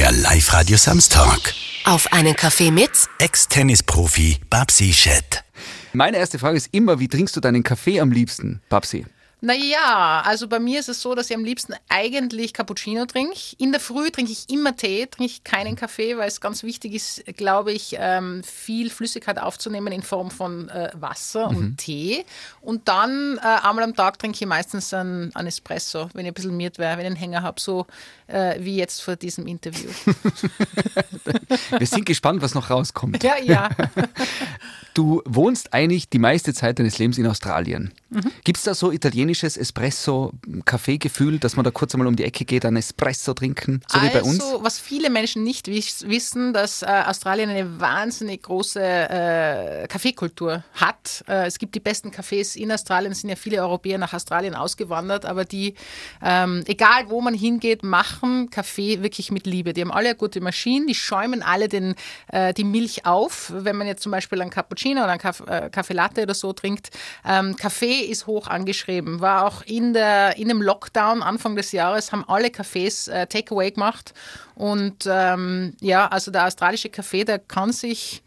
Der Live-Radio Samstag. Auf einen Kaffee mit Ex-Tennisprofi Babsi Schett. Meine erste Frage ist immer, wie trinkst du deinen Kaffee am liebsten, Babsi? Naja, also bei mir ist es so, dass ich am liebsten eigentlich Cappuccino trinke. In der Früh trinke ich immer Tee, trinke ich keinen Kaffee, weil es ganz wichtig ist, glaube ich, ähm, viel Flüssigkeit aufzunehmen in Form von äh, Wasser und Tee. Und dann äh, einmal am Tag trinke ich meistens einen, einen Espresso, wenn ich ein bisschen miert wäre, wenn ich einen Hänger habe, so äh, wie jetzt vor diesem Interview. Wir sind gespannt, was noch rauskommt. ja, ja. Du wohnst eigentlich die meiste Zeit deines Lebens in Australien. Mhm. Gibt es da so italienisches Espresso-Kaffee-Gefühl, dass man da kurz einmal um die Ecke geht, einen Espresso trinken, so wie bei uns? Also, was viele Menschen nicht wiss- wissen, dass äh, Australien eine wahnsinnig große äh, Kaffeekultur hat. Äh, es gibt die besten Cafés in Australien, es sind ja viele Europäer nach Australien ausgewandert, aber die, ähm, egal wo man hingeht, machen Kaffee wirklich mit Liebe. Die haben alle gute Maschine, die schäumen alle den, äh, die Milch auf. Wenn man jetzt zum Beispiel einen Cappuccino oder einen Kaff, äh, Kaffee Latte oder so trinkt, ähm, Kaffee ist hoch angeschrieben. War auch in, der, in dem Lockdown Anfang des Jahres, haben alle Cafés äh, Takeaway gemacht. Und ähm, ja, also der australische Kaffee, der kann sich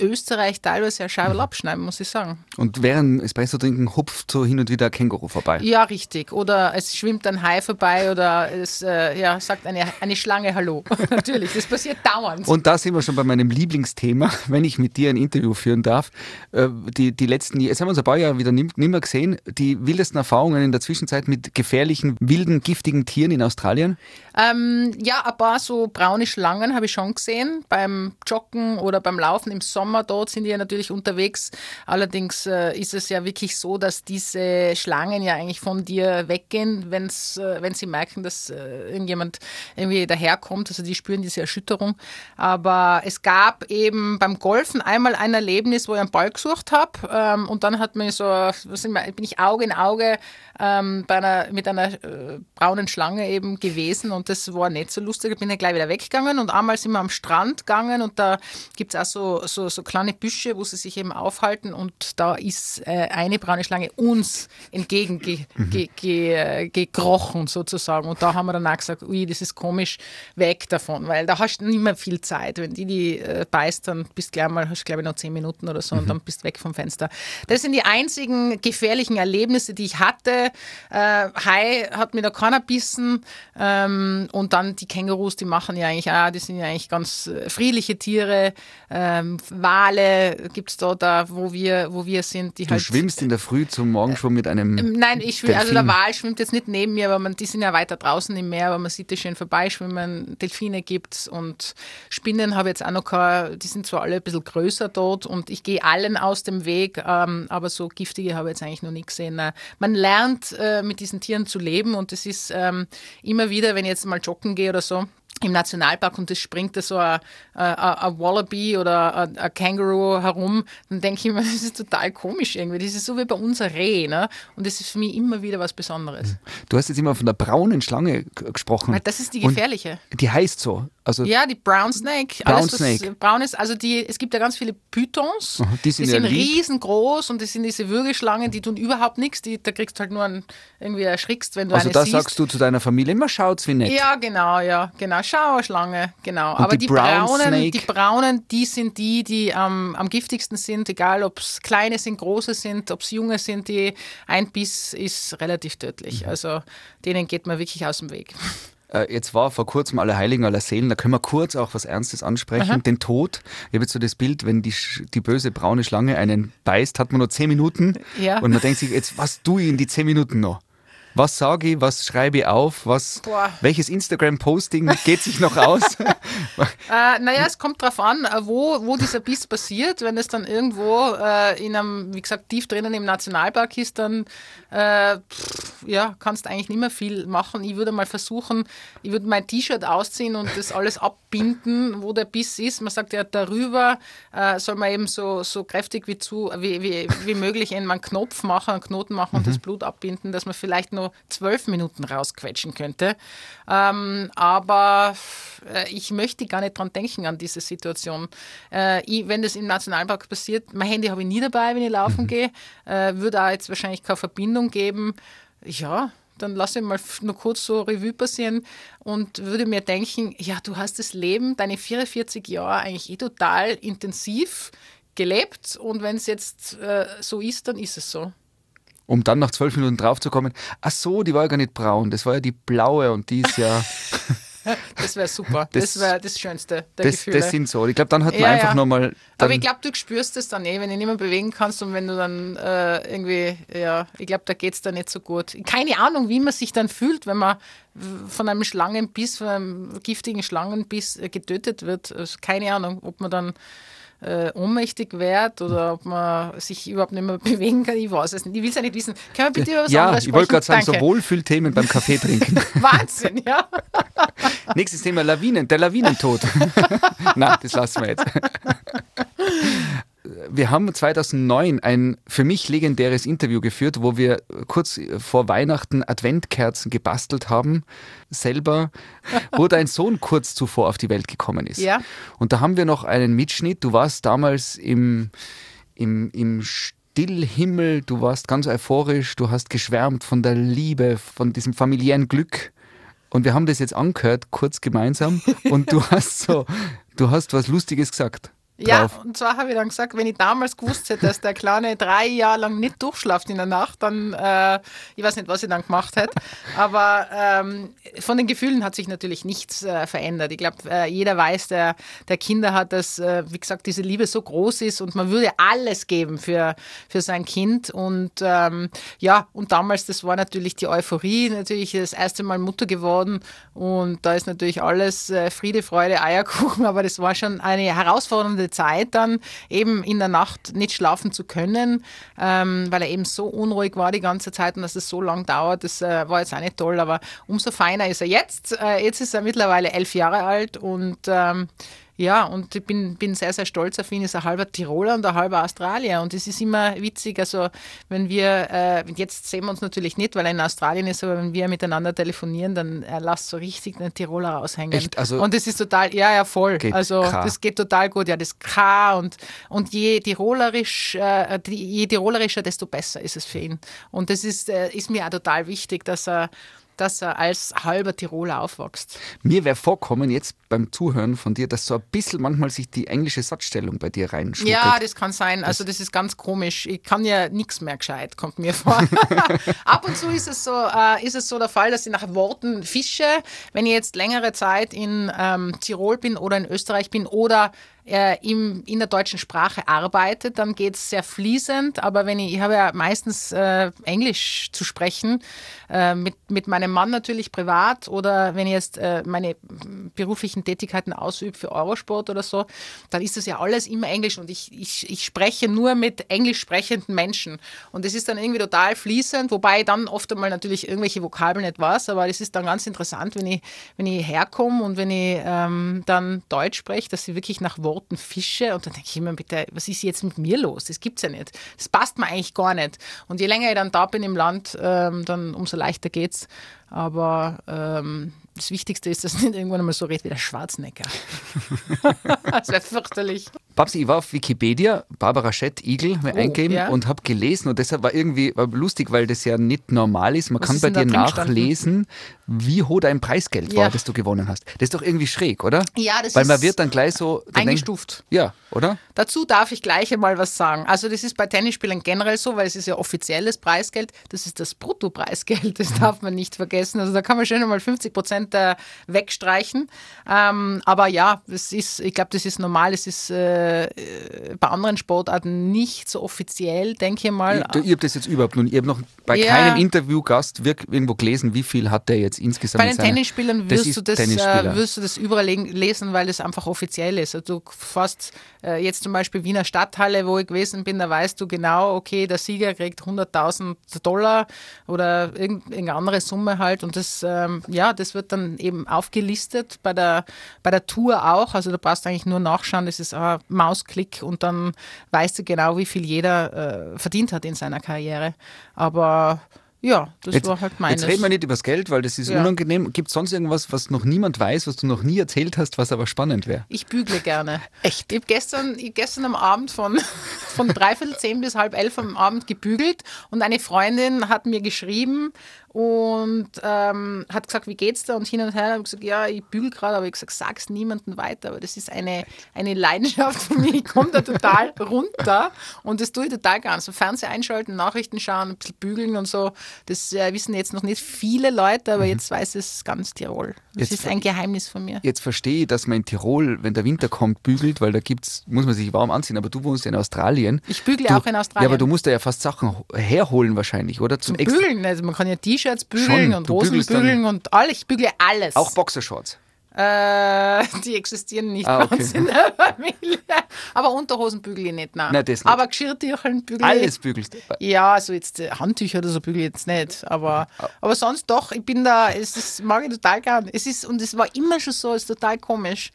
Österreich teilweise ja Scheibe abschneiden, muss ich sagen. Und während Espresso trinken hupft so hin und wieder ein Känguru vorbei. Ja, richtig. Oder es schwimmt ein Hai vorbei oder es äh, ja, sagt eine, eine Schlange Hallo. Natürlich, das passiert dauernd. Und da sind wir schon bei meinem Lieblingsthema, wenn ich mit dir ein Interview führen darf. Äh, Die, die letzten, jetzt haben wir uns ein paar Jahre wieder nicht mehr gesehen, die wildesten Erfahrungen in der Zwischenzeit mit gefährlichen, wilden, giftigen Tieren in Australien. Ähm, ja, ein paar so braune Schlangen habe ich schon gesehen. Beim Joggen oder beim Laufen im Sommer, dort sind die ja natürlich unterwegs. Allerdings äh, ist es ja wirklich so, dass diese Schlangen ja eigentlich von dir weggehen, wenn's, äh, wenn sie merken, dass äh, irgendjemand irgendwie daherkommt. Also die spüren diese Erschütterung. Aber es gab eben beim Golfen einmal ein Erlebnis, wo ich einen Ball gesucht habe. Ähm, und dann hat mir so, was wir, bin ich Auge in Auge ähm, bei einer, mit einer äh, braunen Schlange eben gewesen und das war nicht so lustig. Ich bin dann gleich wieder weggegangen und einmal sind wir am Strand gegangen und da gibt es auch so, so, so kleine Büsche, wo sie sich eben aufhalten und da ist äh, eine braune Schlange uns entgegengekrochen ge, ge, äh, gekrochen sozusagen und da haben wir dann auch gesagt, ui, das ist komisch, weg davon, weil da hast du nicht mehr viel Zeit. Wenn die die äh, beißt, dann bist gleich mal, hast glaube ich noch zehn Minuten oder so und dann bist weg vom Fenster. Das sind die einzigen gefährlichen Erlebnisse, die ich hatte. Äh, Hai hat mir da keiner bissen. Ähm, und dann die Kängurus, die machen ja eigentlich auch, die sind ja eigentlich ganz äh, friedliche Tiere. Ähm, Wale gibt es da, da, wo wir, wo wir sind. Die Du halt, schwimmst in der Früh zum Morgenschwimmen mit einem. Nein, ich schwimm, also der. Wal schwimmt jetzt nicht neben mir, aber man, die sind ja weiter draußen im Meer, aber man sieht die schön vorbeischwimmen. Delfine gibt's und Spinnen habe ich jetzt auch noch keine, die sind zwar alle ein bisschen größer dort und ich gehe allen aus dem Weg, ähm, aber so giftige habe ich jetzt eigentlich noch nicht gesehen. Äh, Man lernt äh, mit diesen Tieren zu leben und das ist ähm, immer wieder, wenn ich jetzt mal joggen gehe oder so, im Nationalpark und es springt da so ein, ein, ein Wallaby oder ein, ein Känguru herum, dann denke ich mir, das ist total komisch irgendwie. Das ist so wie bei uns ein Reh. Ne? Und das ist für mich immer wieder was Besonderes. Du hast jetzt immer von der braunen Schlange gesprochen. Das ist die Und gefährliche. Die heißt so. Also Ja, die Brown Snake. Brown Alles, was Snake. braun ist. Also die, es gibt ja ganz viele Pythons. Aha, die sind ja riesengroß und das sind diese Würgeschlangen, die tun überhaupt nichts. Die, da kriegst du halt nur einen, irgendwie erschrickst, wenn du Also eine da siehst. sagst du zu deiner Familie, immer schaut's wie nett. Ja, genau, ja, genau. Schauerschlange, genau. Und Aber die die, Brown braunen, Snake? die braunen, die sind die, die am am giftigsten sind, egal ob es kleine sind, große sind, ob es junge sind, die ein Biss ist relativ tödlich. Mhm. Also denen geht man wirklich aus dem Weg. Äh, Jetzt war vor kurzem Allerheiligen, Allerseelen, da können wir kurz auch was Ernstes ansprechen. Den Tod. Ich habe jetzt so das Bild, wenn die, die böse braune Schlange einen beißt, hat man nur zehn Minuten. Ja. Und man denkt sich, jetzt, was tue ich in die zehn Minuten noch? Was sage ich, was schreibe ich auf, was, Boah. welches Instagram-Posting geht sich noch aus? Äh, naja, es kommt drauf an, äh, wo, wo dieser Biss passiert. Wenn es dann irgendwo äh, in einem, wie gesagt, tief drinnen im Nationalpark ist, dann äh, pff, ja, kannst du eigentlich nicht mehr viel machen. Ich würde mal versuchen, ich würde mein T-Shirt ausziehen und das alles abbinden, wo der Biss ist. Man sagt ja, darüber äh, soll man eben so, so kräftig wie, zu, wie, wie, wie möglich einen Knopf machen, einen Knoten machen und das Blut abbinden, dass man vielleicht nur zwölf Minuten rausquetschen könnte. Ähm, aber äh, ich möchte gar nicht dran denken an diese Situation. Äh, ich, wenn das im Nationalpark passiert, mein Handy habe ich nie dabei, wenn ich laufen gehe, äh, würde auch jetzt wahrscheinlich keine Verbindung geben. Ja, dann lasse ich mal nur kurz so Revue passieren und würde mir denken, ja, du hast das Leben, deine 44 Jahre eigentlich eh total intensiv gelebt und wenn es jetzt äh, so ist, dann ist es so. Um dann nach zwölf Minuten draufzukommen, ach so, die war ja gar nicht braun, das war ja die blaue und die ist ja. Das wäre super. Das, das wäre das Schönste der das, Gefühle. Das sind so. Ich glaube, dann hat man Ja, einfach ja. nochmal. Aber ich glaube, du spürst es dann eh, wenn du nicht mehr bewegen kannst und wenn du dann äh, irgendwie, ja, ich glaube, da geht es dann nicht so gut. Keine Ahnung, wie man sich dann fühlt, wenn man von einem Schlangenbiss, von einem giftigen Schlangenbiss äh, getötet wird. Also keine Ahnung, ob man dann äh, ohnmächtig wird oder ob man sich überhaupt nicht mehr bewegen kann. Ich weiß es nicht. Ich will es ja nicht wissen. Können wir bitte über was ja, anderes ich wollte gerade sagen, sprechen? so Wohlfühlthemen beim Kaffee trinken. Danke. Wahnsinn, ja. Nächstes Thema Lawinen, der Lawinentod. Nein, das lassen wir jetzt. Wir haben 2009 ein für mich legendäres Interview geführt, wo wir kurz vor Weihnachten Adventkerzen gebastelt haben, selber, wo dein Sohn kurz zuvor auf die Welt gekommen ist. Ja. Und da haben wir noch einen Mitschnitt. Du warst damals im, im, im Stillhimmel, du warst ganz euphorisch, du hast geschwärmt von der Liebe, von diesem familiären Glück. Und wir haben das jetzt angehört, kurz gemeinsam. Und du hast so, du hast was Lustiges gesagt. Ja, drauf. und zwar habe ich dann gesagt, wenn ich damals gewusst hätte, dass der Kleine drei Jahre lang nicht durchschlaft in der Nacht, dann, äh, ich weiß nicht, was ich dann gemacht hätte. Aber ähm, von den Gefühlen hat sich natürlich nichts äh, verändert. Ich glaube, äh, jeder weiß, der, der Kinder hat, dass, äh, wie gesagt, diese Liebe so groß ist und man würde alles geben für, für sein Kind. Und ähm, ja, und damals, das war natürlich die Euphorie, natürlich das erste Mal Mutter geworden und da ist natürlich alles äh, Friede, Freude, Eierkuchen, aber das war schon eine herausfordernde Zeit dann, eben in der Nacht nicht schlafen zu können, ähm, weil er eben so unruhig war die ganze Zeit und dass es so lang dauert, das äh, war jetzt auch nicht toll, aber umso feiner ist er jetzt. Äh, jetzt ist er mittlerweile elf Jahre alt und ähm, ja, und ich bin, bin sehr, sehr stolz auf ihn. Er ist ein halber Tiroler und ein halber Australier. Und es ist immer witzig, also wenn wir, äh, jetzt sehen wir uns natürlich nicht, weil er in Australien ist, aber wenn wir miteinander telefonieren, dann er lässt so richtig den Tiroler raushängen. Echt? Also- und das ist total, ja, ja, voll. Also K. das geht total gut. Ja, das K und, und je tirolerisch, äh, je tirolerischer, desto besser ist es für ihn. Und das ist, äh, ist mir auch total wichtig, dass er dass er als halber Tiroler aufwächst. Mir wäre vorkommen, jetzt beim Zuhören von dir, dass so ein bisschen manchmal sich die englische Satzstellung bei dir reinschmuggelt. Ja, das kann sein. Also das ist ganz komisch. Ich kann ja nichts mehr gescheit, kommt mir vor. Ab und zu ist es, so, äh, ist es so der Fall, dass ich nach Worten fische. Wenn ich jetzt längere Zeit in ähm, Tirol bin oder in Österreich bin oder äh, im, in der deutschen Sprache arbeite, dann geht es sehr fließend. Aber wenn ich, ich habe ja meistens äh, Englisch zu sprechen, äh, mit, mit meinem Mann natürlich privat oder wenn ich jetzt äh, meine beruflichen Tätigkeiten ausübe für Eurosport oder so, dann ist das ja alles immer Englisch und ich, ich, ich spreche nur mit englisch sprechenden Menschen. Und das ist dann irgendwie total fließend, wobei ich dann oft einmal natürlich irgendwelche Vokabeln nicht weiß, aber das ist dann ganz interessant, wenn ich, wenn ich herkomme und wenn ich ähm, dann Deutsch spreche, dass ich wirklich nach Worten fische und dann denke ich immer, bitte, was ist jetzt mit mir los? Das gibt's ja nicht. Das passt mir eigentlich gar nicht. Und je länger ich dann da bin im Land, ähm, dann umso leichter geht's. Aber ähm, das Wichtigste ist, dass ich nicht irgendwann einmal so redet wie der Schwarzenegger. das wäre fürchterlich. Babsi, ich war auf Wikipedia, Barbara Schett-Igel, mir Oh, eingeben ja. und habe gelesen und deshalb war irgendwie war lustig, weil das ja nicht normal ist. Man Was kann ist bei dir nachlesen, wie hoch dein Preisgeld Ja. war, das du gewonnen hast. Das ist doch irgendwie schräg, oder? Ja, das Weil man ist wird dann gleich so dann denkt- eingestuft. Ja, oder? Dazu darf ich gleich einmal was sagen. Also das ist bei Tennisspielern generell so, weil es ist ja offizielles Preisgeld. Das ist das Bruttopreisgeld, das darf man nicht vergessen. Also da kann man schön einmal 50 Prozent äh, wegstreichen. Ähm, aber ja, das ist, ich glaube, das ist normal. Es ist äh, äh, bei anderen Sportarten nicht so offiziell, denke ich mal. Ich, ich habe das jetzt überhaupt noch, ich habe noch bei Ja. keinem Interviewgast irgendwo gelesen, wie viel hat der jetzt insgesamt Bei den seiner- Tennisspielern Das wirst du, das, äh, wirst du das überall le- lesen, weil es einfach offiziell ist. Also du fährst äh, jetzt zum Beispiel Wiener Stadthalle, wo ich gewesen bin, da weißt du genau, okay, der Sieger kriegt 100.000 Dollar oder irgend- irgendeine andere Summe halt. Und das, ähm, ja, das wird dann eben aufgelistet bei der, bei der Tour auch. Also du brauchst eigentlich nur nachschauen, das ist ein Mausklick und dann weißt du genau, wie viel jeder äh, verdient hat in seiner Karriere. Aber ja, das Jetzt, war halt meines. jetzt reden wir nicht über das Geld, weil das ist Ja. unangenehm. Gibt es sonst irgendwas, was noch niemand weiß, was du noch nie erzählt hast, was aber spannend wäre? Ich bügle gerne. Echt? Ich habe gestern, ich hab gestern am Abend von, von dreiviertel zehn bis halb elf am Abend gebügelt und eine Freundin hat mir geschrieben und ähm, hat gesagt, wie geht's da? Und hin und her habe ich gesagt, ja, ich bügel gerade, aber ich gesagt, sag's niemandem weiter, aber das ist eine, eine Leidenschaft von mir. Ich komme da total runter und das tue ich total gern. So Fernseher einschalten, Nachrichten schauen, ein bisschen bügeln und so. Das äh, wissen jetzt noch nicht viele Leute, aber mhm. jetzt weiß es ganz Tirol. Das jetzt ist ein Geheimnis von mir. Jetzt verstehe ich, dass man in Tirol, wenn der Winter kommt, bügelt, weil da gibt's, muss man sich warm anziehen, aber du wohnst ja in Australien. Ich bügle du, auch in Australien. Ja, aber du musst da ja fast Sachen herholen wahrscheinlich, oder? Zum, Zum Bügeln, also man kann ja T-Shirts bügeln Schon, und Hosen bügeln und alles. Ich bügle alles. Auch Boxershorts? Äh, die existieren nicht ah, bei uns in der Familie. Aber Unterhosen bügel ich nicht, nein. nein das nicht. Aber Geschirrtücheln bügel ich. Alles bügelst du? Ja, also jetzt äh, Handtücher oder so bügel ich jetzt nicht. Aber, ah. aber sonst doch, ich bin da, es ist, mag ich total gern. Es ist, und es war immer schon so, es ist total komisch.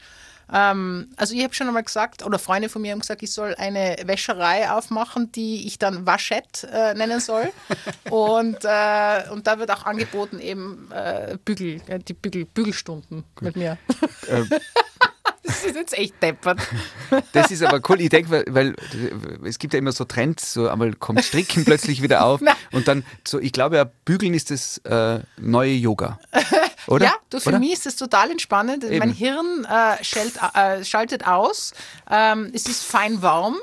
Ähm, also ich habe schon einmal gesagt, oder Freunde von mir haben gesagt, ich soll eine Wäscherei aufmachen, die ich dann Waschett äh, nennen soll. und, äh, und da wird auch angeboten eben äh, Bügel, die Bügel, Bügelstunden Gut. mit mir. Ähm. Das ist jetzt echt deppert. Das ist aber cool. Ich denke, weil, weil, es gibt ja immer so Trends, so einmal kommt Stricken plötzlich wieder auf und dann so, ich glaube ja, Bügeln ist das äh, neue Yoga. Oder? Ja, du, für Oder? mich ist das total entspannend. Eben. Mein Hirn äh, schalt, äh, schaltet aus. Ähm, es ist fein warm.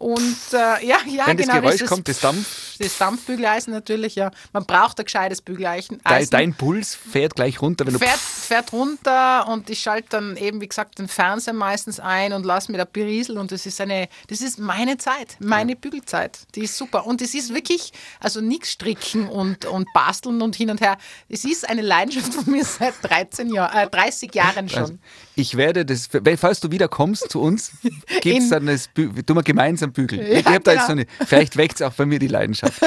Und äh, ja, ja, Wenn genau. das Geräusch das kommt, das Dampf. Das Dampfbügeleisen natürlich, ja. Man braucht ein gescheites Bügeleisen. Dein, dein, Puls fährt gleich runter, wenn du. Fährt, fährt runter und ich schalte dann eben, wie gesagt, den Fernseher meistens ein und lasse mir da berieseln und das ist eine, das ist meine Zeit, meine ja. Bügelzeit. Die ist super. Und es ist wirklich, also nichts stricken und, und basteln und hin und her. Es ist eine Leidenschaft von mir seit 13 Jahren, äh, 30 Jahren schon. Ich werde das, falls du wieder kommst zu uns, gibt es dann das, tun wir gemeinsam bügeln. Ja, ich hab da jetzt so genau. eine, vielleicht weckt es auch bei mir die Leidenschaft.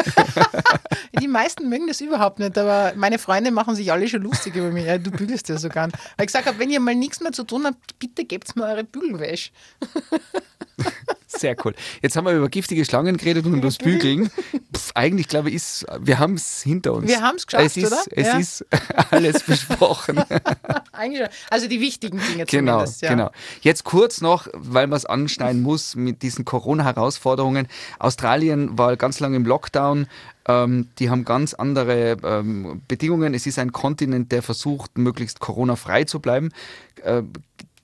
die meisten mögen das überhaupt nicht, aber meine Freunde machen sich alle schon lustig über mich. Ja, du bügelst ja so gern. Weil ich gesagt habe, wenn ihr mal nichts mehr zu tun habt, bitte gebt mir eure Bügelwäsche. Sehr cool. Jetzt haben wir über giftige Schlangen geredet und über das Bügeln. Pff, eigentlich glaube ich, ist, wir haben es hinter uns. Wir haben es geschafft, es ist, oder? Es ja. ist alles besprochen. eigentlich schon. Also die wichtigen Dinge genau, zumindest. Ja. Genau. Jetzt kurz noch, weil man es anschneiden muss mit diesen Corona-Herausforderungen. Australien war ganz lange im Lockdown. Ähm, die haben ganz andere ähm, Bedingungen. Es ist ein Kontinent, der versucht, möglichst Corona-frei zu bleiben. Äh,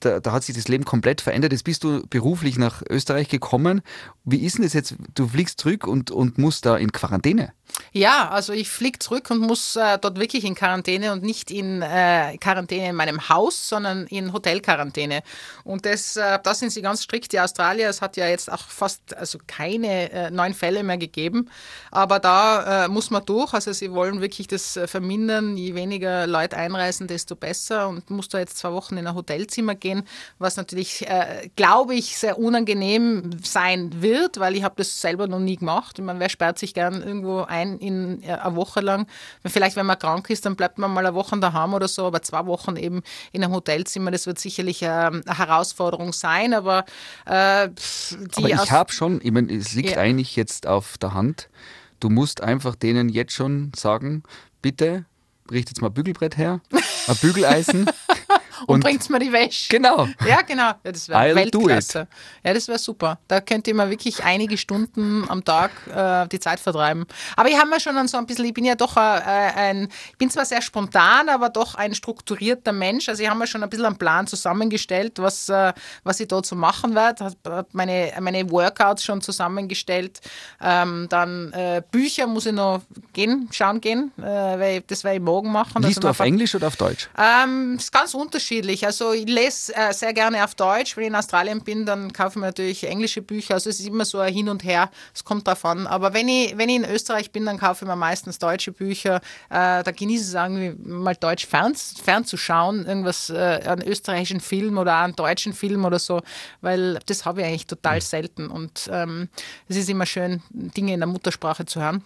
da, da, hat sich das Leben komplett verändert. Jetzt bist du beruflich nach Österreich gekommen. Wie ist denn das jetzt? Du fliegst zurück und, und musst da in Quarantäne. Ja, also ich fliege zurück und muss äh, dort wirklich in Quarantäne und nicht in äh, Quarantäne in meinem Haus, sondern in Hotelquarantäne. Und das, äh, da sind sie ganz strikt. Die Australier, es hat ja jetzt auch fast also keine äh, neuen Fälle mehr gegeben. Aber da äh, muss man durch. Also sie wollen wirklich das äh, vermindern. Je weniger Leute einreisen, desto besser. Und muss da jetzt zwei Wochen in ein Hotelzimmer gehen, was natürlich, glaube ich, sehr unangenehm sein wird, weil ich habe das selber noch nie gemacht. Ich meine, wer sperrt sich gern irgendwo ein? ein in äh, eine Woche lang. Vielleicht, wenn man krank ist, dann bleibt man mal eine Woche daheim oder so, aber zwei Wochen eben in einem Hotelzimmer, das wird sicherlich ähm, eine Herausforderung sein, aber äh, Aber ich habe schon, ich meine, es liegt ja. eigentlich jetzt auf der Hand, du musst einfach denen jetzt schon sagen, bitte richtet mal Bügelbrett her, ein Bügeleisen und, und bringt mir die Wäsche. Genau. Ja, genau. Ja, das wäre Weltklasse. Ja, das wäre super. Da könnt ihr mal wirklich einige Stunden am Tag äh, die Zeit vertreiben. Aber ich habe mir schon so ein bisschen, ich bin ja doch äh, ein, ich bin zwar sehr spontan, aber doch ein strukturierter Mensch. Also ich habe mir schon ein bisschen einen Plan zusammengestellt, was, äh, was ich dort so machen werde. Habe meine, meine Workouts schon zusammengestellt. Ähm, dann äh, Bücher muss ich noch gehen, schauen gehen, äh, weil das werde ich morgen machen. Liest also du auf Englisch oder auf Deutsch? Ähm, ist ganz unterschiedlich unterschiedlich. Also ich lese äh, sehr gerne auf Deutsch. Wenn ich in Australien bin, dann kaufe ich mir natürlich englische Bücher. Also es ist immer so ein Hin und Her. Es kommt davon. Aber wenn ich, wenn ich in Österreich bin, dann kaufe ich mir meistens deutsche Bücher. Äh, da genieße ich es irgendwie mal Deutsch fern, fernzuschauen. Irgendwas, äh, einen österreichischen Film oder einen deutschen Film oder so. Weil das habe ich eigentlich total mhm. selten. Und ähm, es ist immer schön, Dinge in der Muttersprache zu hören.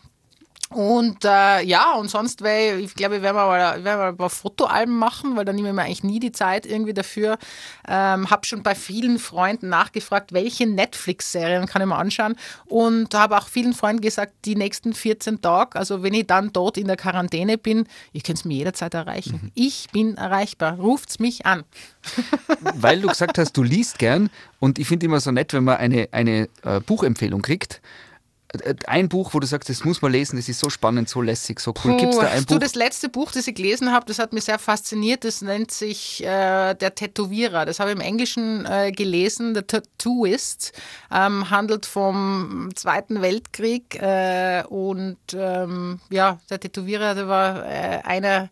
Und äh, ja, und sonst, weil ich glaube, ich werde mal, werd mal ein paar Fotoalben machen, weil da nehme ich mir eigentlich nie die Zeit irgendwie dafür. Ähm, habe schon bei vielen Freunden nachgefragt, welche Netflix-Serien kann ich mir anschauen. Und habe auch vielen Freunden gesagt, die nächsten 14 Tage, also wenn ich dann dort in der Quarantäne bin, ihr könnt es mir jederzeit erreichen. Mhm. Ich bin erreichbar. Ruft's mich an. weil du gesagt hast, du liest gern. Und ich finde immer so nett, wenn man eine, eine äh, Buchempfehlung kriegt ein Buch, wo du sagst, das muss man lesen, das ist so spannend, so lässig, so cool. Gibt es da ein Buch? Du, das letzte Buch, das ich gelesen habe, das hat mich sehr fasziniert. Das nennt sich äh, Der Tätowierer. Das habe ich im Englischen äh, gelesen. The Tattooist ähm, handelt vom Zweiten Weltkrieg äh, und ähm, ja, der Tätowierer, der war äh, einer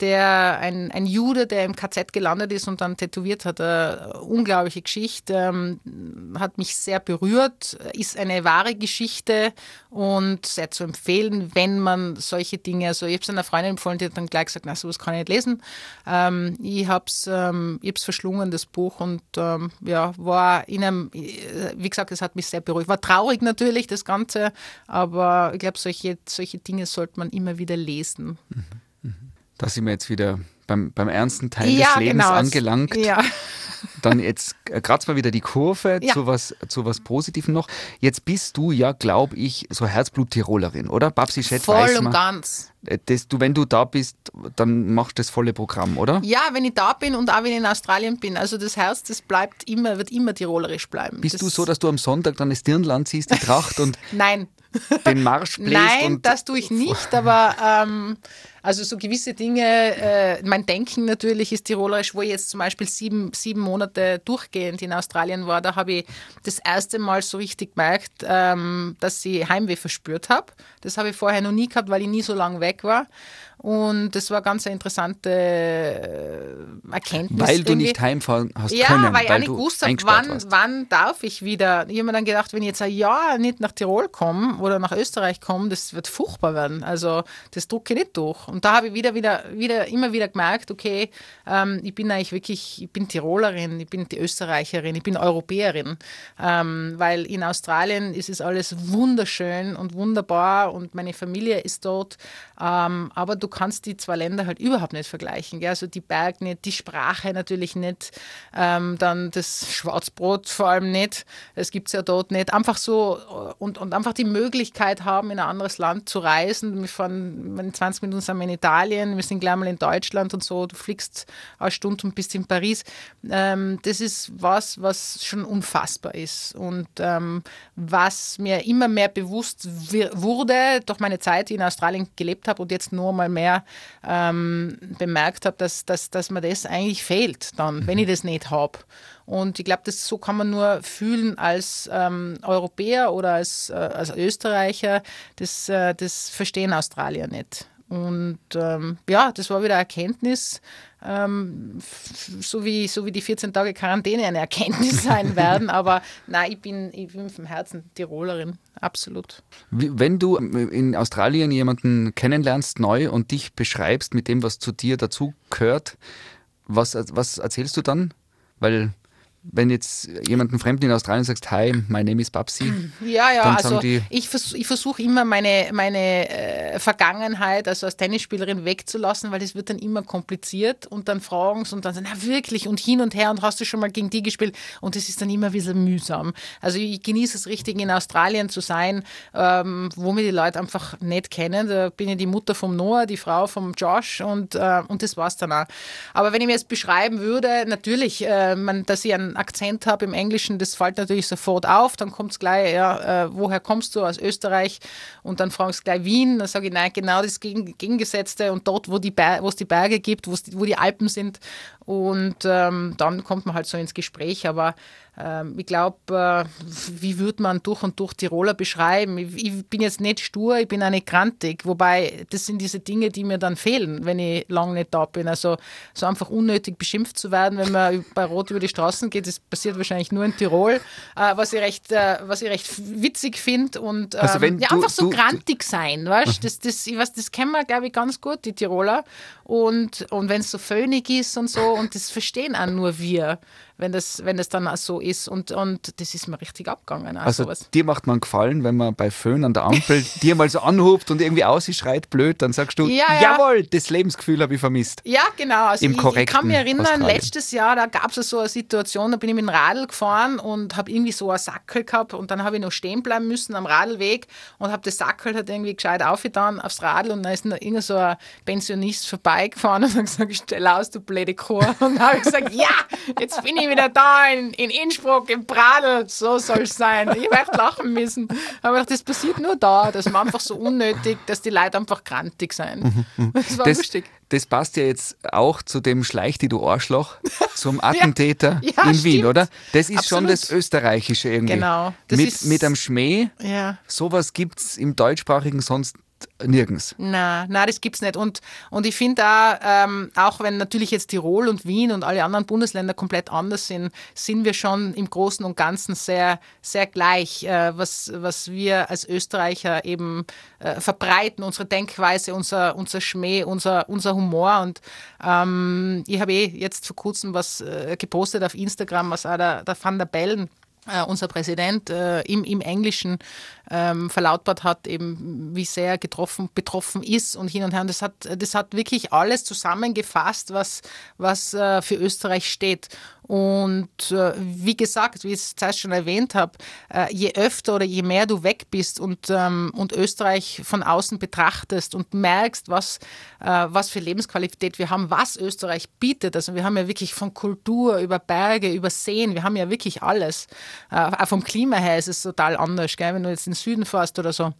der ein, ein Jude, der im KZ gelandet ist und dann tätowiert hat. Eine unglaubliche Geschichte, ähm, hat mich sehr berührt, ist eine wahre Geschichte und sehr zu empfehlen, wenn man solche Dinge, also ich habe es einer Freundin empfohlen, die hat dann gleich gesagt, na sowas kann ich nicht lesen. Ähm, ich habe es ähm, verschlungen, das Buch und ähm, ja, war in einem, wie gesagt, es hat mich sehr beruhigt. War traurig natürlich, das Ganze, aber ich glaube, solche, solche Dinge sollte man immer wieder lesen. Mhm. Da sind wir jetzt wieder beim, beim ernsten Teil ja, des Lebens genau. angelangt. Ja. Dann jetzt kratzen wir wieder die Kurve ja. zu, was, zu was Positivem noch. Jetzt bist du ja, glaube ich, so Herzblut-Tirolerin, oder? Babsi Schett Voll weiß und ganz. Äh, das, du, wenn du da bist, dann machst du das volle Programm, oder? Ja, wenn ich da bin und auch wenn ich in Australien bin. Also das Herz, das bleibt immer, wird immer tirolerisch bleiben. Bist das du so, dass du am Sonntag dann das Dirnland siehst, die Tracht und Nein. Den Marsch bläst? Nein, das tue ich nicht, aber ähm, also so gewisse Dinge, äh, mein Denken natürlich ist tirolerisch, wo ich jetzt zum Beispiel sieben, sieben Monate durchgehend in Australien war, da habe ich das erste Mal so richtig gemerkt, ähm, dass ich Heimweh verspürt habe. Das habe ich vorher noch nie gehabt, weil ich nie so lange weg war. Und das war ganz eine interessante äh, Erkenntnis. Weil du nicht heimfahren hast ja, können. Ja, weil ich auch nicht gewusst habe, wann, wann darf ich wieder. Ich habe mir dann gedacht, wenn ich jetzt ein Jahr nicht nach Tirol komme oder nach Österreich komme, das wird furchtbar werden. Also das drucke ich nicht durch. Und da habe ich wieder, wieder, wieder, immer wieder gemerkt, okay, ähm, ich bin eigentlich wirklich, ich bin Tirolerin, ich bin die Österreicherin, ich bin Europäerin. Ähm, weil in Australien ist es alles wunderschön und wunderbar und meine Familie ist dort. Ähm, aber du kannst die zwei Länder halt überhaupt nicht vergleichen. Gell? Also die Berg nicht, die Sprache natürlich nicht, ähm, dann das Schwarzbrot vor allem nicht. Es gibt es ja dort nicht. Einfach so und, und einfach die Möglichkeit haben, in ein anderes Land zu reisen. Wir fahren in 20 Minuten sind wir in Italien, wir sind gleich mal in Deutschland und so. Du fliegst eine Stunde und bist in Paris. Ähm, das ist was, was schon unfassbar ist und ähm, was mir immer mehr bewusst wurde durch meine Zeit, die in Australien gelebt habe und jetzt nur mal mehr mehr ähm, bemerkt habe, dass, dass, dass mir das eigentlich fehlt, dann, mhm. wenn ich das nicht habe. Und ich glaube, so kann man nur fühlen als ähm, Europäer oder als, äh, als Österreicher. Das, äh, das verstehen Australier nicht. Und ähm, ja, das war wieder eine Erkenntnis, ähm, so, wie, so wie die 14 Tage Quarantäne eine Erkenntnis sein werden. Aber nein, ich bin, ich bin vom Herzen Tirolerin, absolut. Wenn du in Australien jemanden kennenlernst neu und dich beschreibst mit dem, was zu dir dazu gehört, was, was erzählst du dann? Weil wenn jetzt jemanden Fremden in Australien sagst, hi, my name is Babsi. Ja, ja, also ich, vers ich versuche immer meine, meine äh, Vergangenheit, also als Tennisspielerin wegzulassen, weil es wird dann immer kompliziert und dann fragen sie und dann sagen, na wirklich und hin und her und hast du schon mal gegen die gespielt und es ist dann immer ein bisschen mühsam. Also ich genieße es richtig in Australien zu sein, ähm, wo mir die Leute einfach nicht kennen. Da bin ich die Mutter vom Noah, die Frau vom Josh und, äh, und das war's dann auch. Aber wenn ich mir jetzt beschreiben würde, natürlich, äh, man, dass ich einen Akzent habe im Englischen, das fällt natürlich sofort auf. Dann kommt es gleich, ja, äh, woher kommst du? Aus Österreich. Und dann fragen sie gleich Wien. Dann sage ich, nein, genau das Gegengesetzte. Und dort, wo, es die Berge gibt, wo die Alpen sind. Und ähm, dann kommt man halt so ins Gespräch. Aber ich glaube, äh, wie würde man durch und durch Tiroler beschreiben? Ich, bin jetzt nicht stur, ich bin auch nicht grantig. Wobei, das sind diese Dinge, die mir dann fehlen, wenn ich lange nicht da bin. Also so einfach unnötig beschimpft zu werden, wenn man bei Rot über die Straßen geht, das passiert wahrscheinlich nur in Tirol, äh, was, ich recht, äh, was ich recht witzig finde. Und also ähm, ja, du, einfach so du, grantig sein, weißt das, das, ich weiß, das kennen wir, glaube ich, ganz gut, die Tiroler. Und, und wenn es so föhnig ist und so, und das verstehen auch nur wir wenn das, wenn das dann auch so ist. Und, und das ist mir richtig abgegangen. Also sowas. dir macht man Gefallen, wenn man bei Föhn an der Ampel dir mal so anhubt und irgendwie ausschreit blöd, dann sagst du, ja, ja. jawohl, das Lebensgefühl habe ich vermisst. Ja, genau. Also Im ich, ich kann mich erinnern, Australien. letztes Jahr, da gab es so eine Situation, da bin ich mit dem Radl gefahren und habe irgendwie so einen Sackel gehabt und dann habe ich noch stehen bleiben müssen am Radlweg und habe das Sackel halt irgendwie gescheit aufgetan aufs Radl und dann ist noch irgend so ein Pensionist vorbeigefahren und hat gesagt, stell aus, du blöde Chor. Und dann habe ich gesagt, ja, jetzt bin ich ich wieder da in, in Innsbruck, im Pradl, so soll es sein. Ich werde lachen müssen. Aber das passiert nur da, das ist einfach so unnötig, dass die Leute einfach grantig sind. Das war Das, lustig. das passt ja jetzt auch zu dem Schleich, die du Arschloch, zum Attentäter Ja, in Wien, stimmt. oder? Das ist schon Absolut. das Österreichische irgendwie. Genau. Mit, ist- mit einem Schmäh, Ja. sowas gibt es im deutschsprachigen sonst nirgends. Na, na, das gibt's nicht. Und, und ich finde auch, ähm, auch wenn natürlich jetzt Tirol und Wien und alle anderen Bundesländer komplett anders sind, sind wir schon im Großen und Ganzen sehr, sehr gleich, äh, was, was wir als Österreicher eben äh, verbreiten, unsere Denkweise, unser, unser Schmäh, unser, unser Humor. Und ähm, ich habe eh jetzt vor kurzem was äh, gepostet auf Instagram, was auch der, der Van der Bellen äh, unser Präsident äh, im, im Englischen ähm, verlautbart hat, eben wie sehr getroffen, betroffen ist und hin und her. Und das hat, das hat wirklich alles zusammengefasst, was, was äh, für Österreich steht. Und äh, wie gesagt, wie ich es zuerst schon erwähnt habe, äh, je öfter oder je mehr du weg bist und, ähm, und Österreich von außen betrachtest und merkst, was, äh, was für Lebensqualität wir haben, was Österreich bietet. Also wir haben ja wirklich von Kultur über Berge, über Seen, wir haben ja wirklich alles. Äh, auch vom Klima her ist es total anders, gell? wenn du jetzt in den Süden fährst oder so.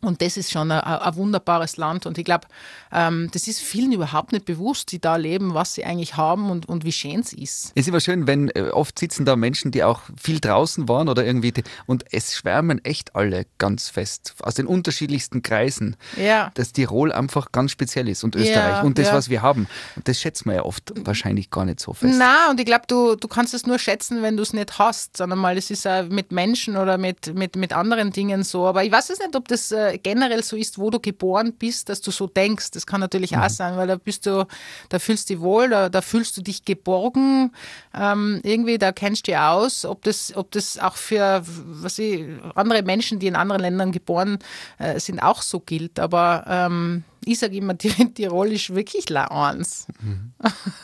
Und das ist schon ein, ein wunderbares Land. Und ich glaube, ähm, das ist vielen überhaupt nicht bewusst, die da leben, was sie eigentlich haben und, und wie schön es ist. Es ist immer schön, wenn äh, oft sitzen da Menschen, die auch viel draußen waren oder irgendwie, die, und es schwärmen echt alle ganz fest aus den unterschiedlichsten Kreisen, Ja. dass Tirol einfach ganz speziell ist und Österreich Ja, und das, ja. was wir haben. Und das schätzt man ja oft wahrscheinlich gar nicht so fest. Na, und ich glaube, du, du kannst es nur schätzen, wenn du es nicht hast, sondern mal, es ist auch mit Menschen oder mit, mit, mit anderen Dingen so. Aber ich weiß es nicht, ob das äh, generell so ist, wo du geboren bist, dass du so denkst. Das kann natürlich Mhm. auch sein, weil da bist du, da fühlst du dich wohl, da, da fühlst du dich geborgen. Ähm, irgendwie, da kennst du dich aus. Ob das, ob das auch für was ich, andere Menschen, die in anderen Ländern geboren äh, sind, auch so gilt. Aber ähm, ich sage immer, Tirol ist wirklich la eins.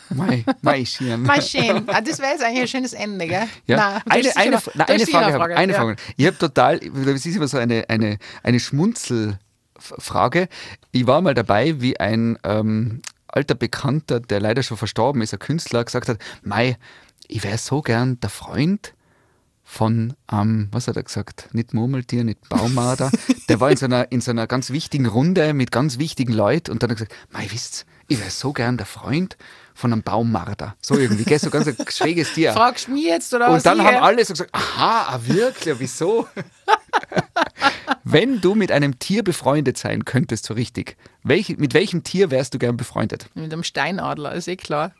Mei, mei, Schirn. Mal schön. Ah, das wäre jetzt eigentlich ein schönes Ende, gell? Ja, du eine, eine, na, hast eine Frage, ich. Eine ja. Frage. Ich habe total, das ist immer so eine, eine, eine Schmunzelfrage. Ich war mal dabei, wie ein ähm, alter Bekannter, der leider schon verstorben ist, ein Künstler, gesagt hat, Mei, ich wäre so gern der Freund von, ähm, was hat er gesagt? Nicht Murmeltier, nicht Baumarder. Der war in so, einer, in so einer ganz wichtigen Runde mit ganz wichtigen Leuten und dann hat er gesagt, Mei, wisst ich wäre so gern der Freund von einem Baumarder. So irgendwie, gell? So ganz ein schräges Tier. Fragst du mich jetzt oder was Und dann ich, haben alle so gesagt, aha, ah, wirklich, wieso? Wenn du mit einem Tier befreundet sein könntest, so richtig, welch, mit welchem Tier wärst du gern befreundet? Mit einem Steinadler, ist eh klar.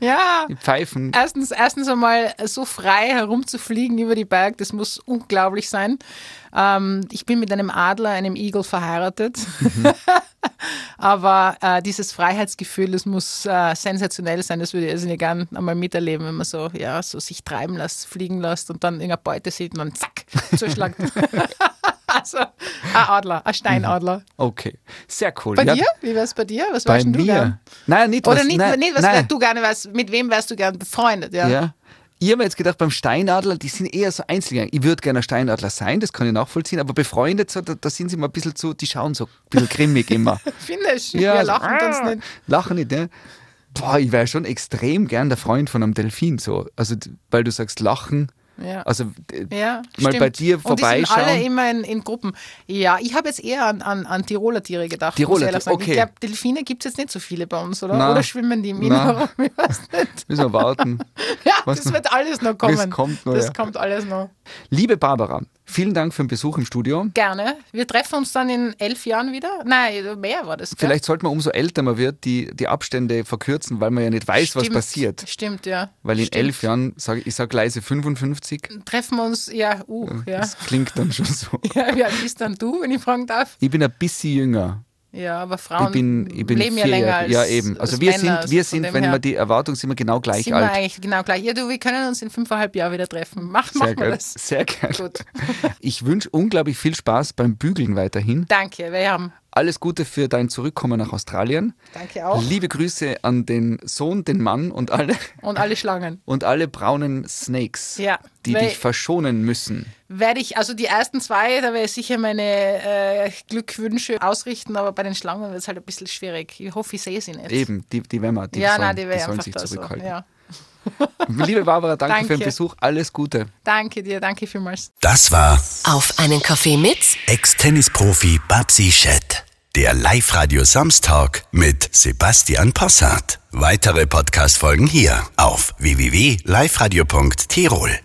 Ja. Die Pfeifen. Erstens, erstens einmal so frei herumzufliegen über die Berg, das muss unglaublich sein. Ähm, ich bin mit einem Adler, einem Igel verheiratet. Aber äh, dieses Freiheitsgefühl, das muss äh, sensationell sein. Das würde ich also nicht gern einmal miterleben, wenn man so, ja, so sich treiben lässt, fliegen lässt und dann irgendeine Beute sieht und dann zack, zuschlagt. also ein Adler, ein Steinadler. Okay, sehr cool. Bei Ja, dir? Wie wär's bei dir? Was Bei wärst denn du gern? mir. Nein, nicht Oder was, nicht, nein, nicht was nein. du gerne, was, mit wem wärst du gern befreundet? Ja. Ja. Ich habe mir jetzt gedacht, beim Steinadler, die sind eher so Einzelgänger. Ich würde gerne ein Steinadler sein, das kann ich nachvollziehen, aber befreundet, so, da, da sind sie immer ein bisschen zu, die schauen so ein bisschen grimmig immer. Du? Ja, Wir so, lachen uns ah, nicht. Lachen nicht, ne? Boah, ich wäre schon extrem gern der Freund von einem Delfin, so. Also, weil du sagst, lachen. Ja. Also, d- Ja, mal stimmt. bei dir Und die sind vorbeischauen. alle immer in, in Gruppen. Ja, ich habe jetzt eher an, an, an Tiroler Tiere gedacht. Tiroler Tiere, okay. Ich glaube, Delfine gibt es jetzt nicht so viele bei uns, oder? Na. Oder schwimmen die im Na. Innenraum? Ich weiß nicht. Müssen wir warten. Ja, Was das noch? wird alles noch kommen. Das kommt noch, Das ja. kommt alles noch. Liebe Barbara, vielen Dank für den Besuch im Studio. Gerne. Wir treffen uns dann in elf Jahren wieder. Nein, mehr war das. Gell? Vielleicht sollte man, umso älter man wird, die, die Abstände verkürzen, weil man ja nicht weiß, was Stimmt. passiert. Stimmt, ja. Weil in Stimmt. elf Jahren, sag, ich sage leise 55, treffen wir uns, ja, uh, ja. das klingt dann schon so. ja. Wie alt bist dann du, wenn ich fragen darf? Ich bin ein bisschen jünger. Ja, aber Frauen Ich bin, ich bin leben ja länger als Ja, eben. Also als wir Männer, sind, also wir von sind wenn her man die Erwartung sind wir genau gleich sind wir alt. eigentlich genau gleich. Ja, du, wir können uns in fünfeinhalb Jahren wieder treffen. Mach, Sehr wir geil. das. Sehr geil. Gut. Ich wünsche unglaublich viel Spaß beim Bügeln weiterhin. Danke, wir haben. Alles Gute für dein Zurückkommen nach Australien. Danke auch. Liebe Grüße an den Sohn, den Mann und alle Und alle Schlangen. und alle braunen Snakes, Ja, die dich verschonen müssen. Werde ich, also die ersten zwei, da werde ich sicher meine äh, Glückwünsche ausrichten, aber bei den Schlangen wird es halt ein bisschen schwierig. Ich hoffe, ich sehe sie nicht. Eben, die, die werden wir, die, ja, sollen, nein, die die sollen sich da so. zurückhalten. Ja. Liebe Barbara, danke, Danke. für den Besuch. Alles Gute. Danke dir, danke vielmals. Das war Auf einen Kaffee mit Ex-Tennisprofi Babsi Schett. Der Live-Radio Samstag mit Sebastian Possart. Weitere Podcast-Folgen hier auf www.liveradio.tirol.